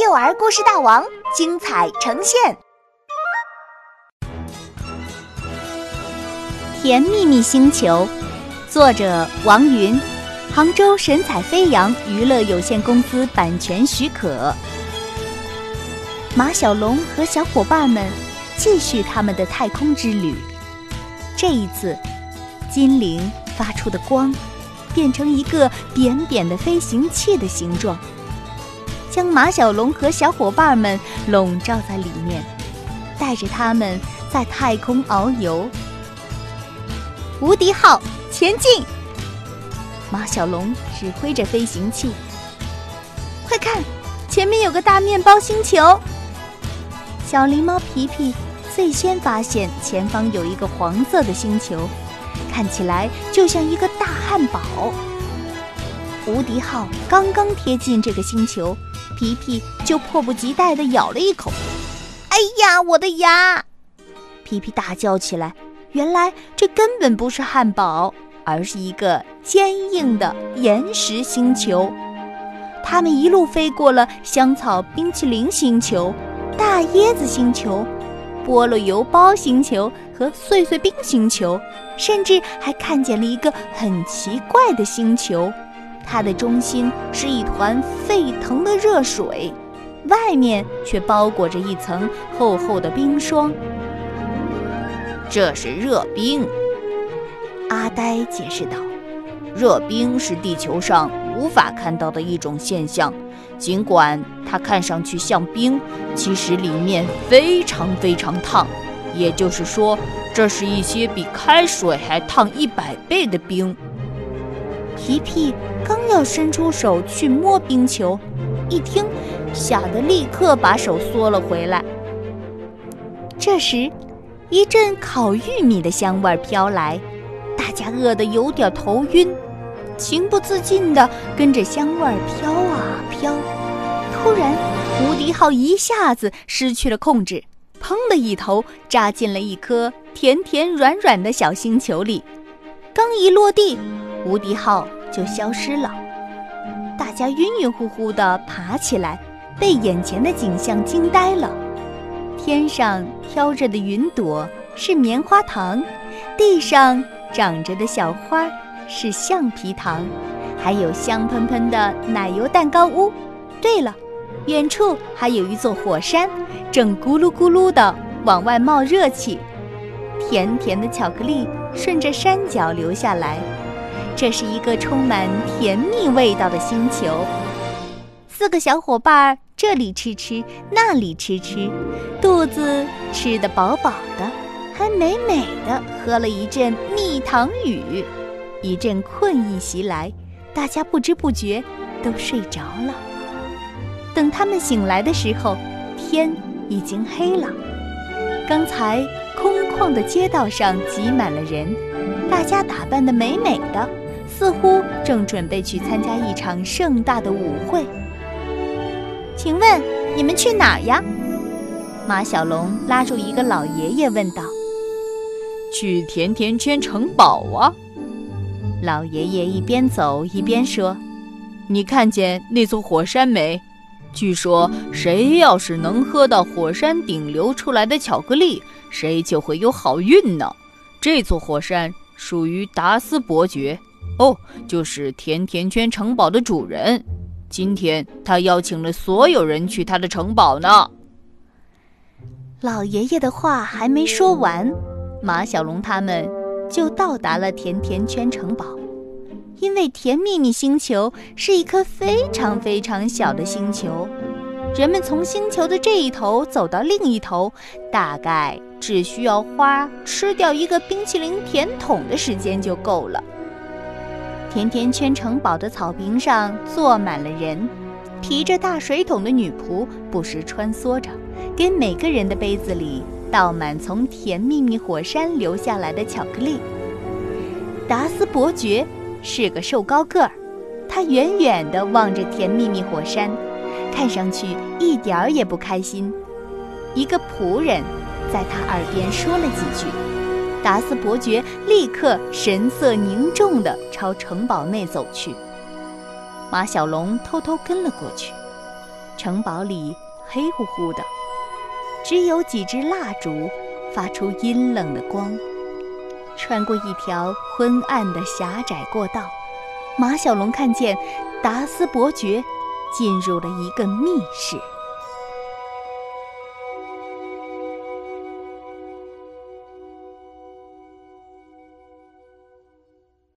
幼儿故事大王精彩呈现，《甜蜜蜜星球》作者王云，杭州神采飞扬娱乐有限公司版权许可。马小龙和小伙伴们继续他们的太空之旅。这一次，精灵发出的光变成一个扁扁的飞行器的形状。将马小龙和小伙伴们笼罩在里面，带着他们在太空遨游。无敌号前进！马小龙指挥着飞行器。快看，前面有个大面包星球！小狸猫皮皮最先发现前方有一个黄色的星球，看起来就像一个大汉堡。无敌号刚刚贴近这个星球。皮皮就迫不及待地咬了一口，哎呀，我的牙！皮皮大叫起来。原来这根本不是汉堡，而是一个坚硬的岩石星球。他们一路飞过了香草冰淇淋星球、大椰子星球、菠萝油包星球和碎碎冰星球，甚至还看见了一个很奇怪的星球。它的中心是一团沸腾的热水，外面却包裹着一层厚厚的冰霜。这是热冰，阿呆解释道：“热冰是地球上无法看到的一种现象，尽管它看上去像冰，其实里面非常非常烫。也就是说，这是一些比开水还烫一百倍的冰。”皮皮刚要伸出手去摸冰球，一听，吓得立刻把手缩了回来。这时，一阵烤玉米的香味飘来，大家饿得有点头晕，情不自禁地跟着香味飘啊飘。突然，无敌号一下子失去了控制，砰的一头扎进了一颗甜甜软软的小星球里。刚一落地，无敌号就消失了，大家晕晕乎乎地爬起来，被眼前的景象惊呆了。天上飘着的云朵是棉花糖，地上长着的小花是橡皮糖，还有香喷喷的奶油蛋糕屋。对了，远处还有一座火山，正咕噜咕噜地往外冒热气。甜甜的巧克力顺着山脚流下来，这是一个充满甜蜜味道的星球。四个小伙伴这里吃吃，那里吃吃，肚子吃得饱饱的，还美美的喝了一阵蜜糖雨。一阵困意袭来，大家不知不觉都睡着了。等他们醒来的时候，天已经黑了。刚才。空旷的街道上挤满了人，大家打扮得美美的，似乎正准备去参加一场盛大的舞会。请问你们去哪儿呀？马小龙拉住一个老爷爷问道。去甜甜圈城堡啊！老爷爷一边走一边说：“你看见那座火山没？据说谁要是能喝到火山顶流出来的巧克力。”谁就会有好运呢？这座火山属于达斯伯爵，哦，就是甜甜圈城堡的主人。今天他邀请了所有人去他的城堡呢。老爷爷的话还没说完，马小龙他们就到达了甜甜圈城堡。因为甜蜜蜜星球是一颗非常非常小的星球。人们从星球的这一头走到另一头，大概只需要花吃掉一个冰淇淋甜筒的时间就够了。甜甜圈城堡的草坪上坐满了人，提着大水桶的女仆不时穿梭着，给每个人的杯子里倒满从甜蜜蜜火山流下来的巧克力。达斯伯爵是个瘦高个儿，他远远地望着甜蜜蜜火山。看上去一点儿也不开心。一个仆人在他耳边说了几句，达斯伯爵立刻神色凝重地朝城堡内走去。马小龙偷偷跟了过去。城堡里黑乎乎的，只有几支蜡烛发出阴冷的光。穿过一条昏暗的狭窄过道，马小龙看见达斯伯爵进入了一个密室。